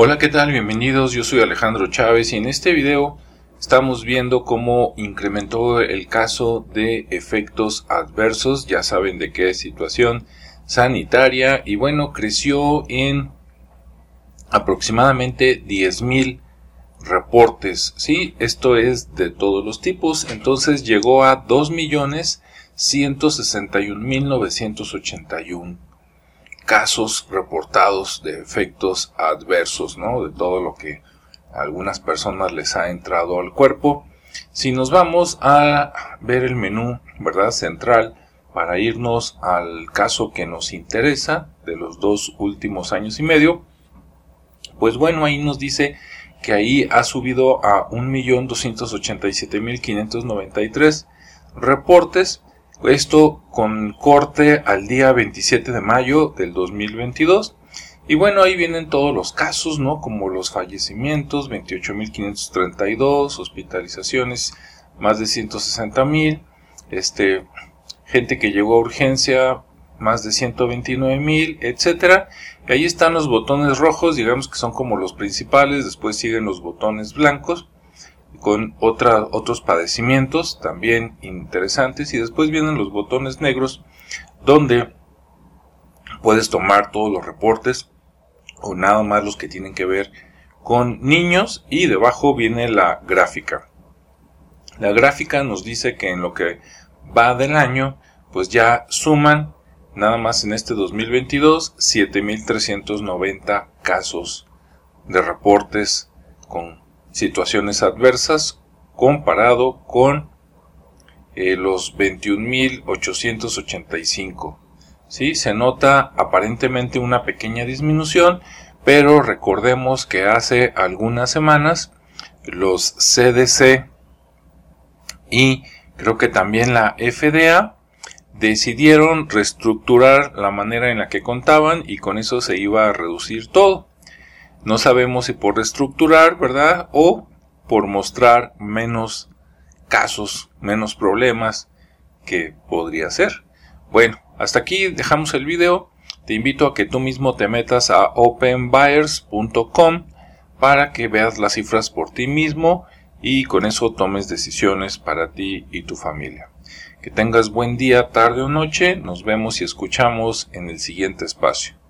Hola, ¿qué tal? Bienvenidos, yo soy Alejandro Chávez y en este video estamos viendo cómo incrementó el caso de efectos adversos, ya saben de qué situación sanitaria y bueno, creció en aproximadamente 10.000 reportes, ¿sí? Esto es de todos los tipos, entonces llegó a 2.161.981 casos reportados de efectos adversos, ¿no? De todo lo que a algunas personas les ha entrado al cuerpo. Si nos vamos a ver el menú, ¿verdad? Central, para irnos al caso que nos interesa de los dos últimos años y medio, pues bueno, ahí nos dice que ahí ha subido a 1.287.593 reportes esto con corte al día 27 de mayo del 2022. Y bueno, ahí vienen todos los casos, ¿no? Como los fallecimientos, 28.532, hospitalizaciones, más de 160.000, este, gente que llegó a urgencia, más de 129.000, etcétera. Y ahí están los botones rojos, digamos que son como los principales, después siguen los botones blancos con otros padecimientos también interesantes y después vienen los botones negros donde puedes tomar todos los reportes o nada más los que tienen que ver con niños y debajo viene la gráfica. La gráfica nos dice que en lo que va del año pues ya suman nada más en este 2022 7390 casos de reportes con situaciones adversas comparado con eh, los 21.885. ¿sí? Se nota aparentemente una pequeña disminución, pero recordemos que hace algunas semanas los CDC y creo que también la FDA decidieron reestructurar la manera en la que contaban y con eso se iba a reducir todo. No sabemos si por reestructurar, ¿verdad? O por mostrar menos casos, menos problemas que podría ser. Bueno, hasta aquí dejamos el video. Te invito a que tú mismo te metas a openbuyers.com para que veas las cifras por ti mismo y con eso tomes decisiones para ti y tu familia. Que tengas buen día, tarde o noche. Nos vemos y escuchamos en el siguiente espacio.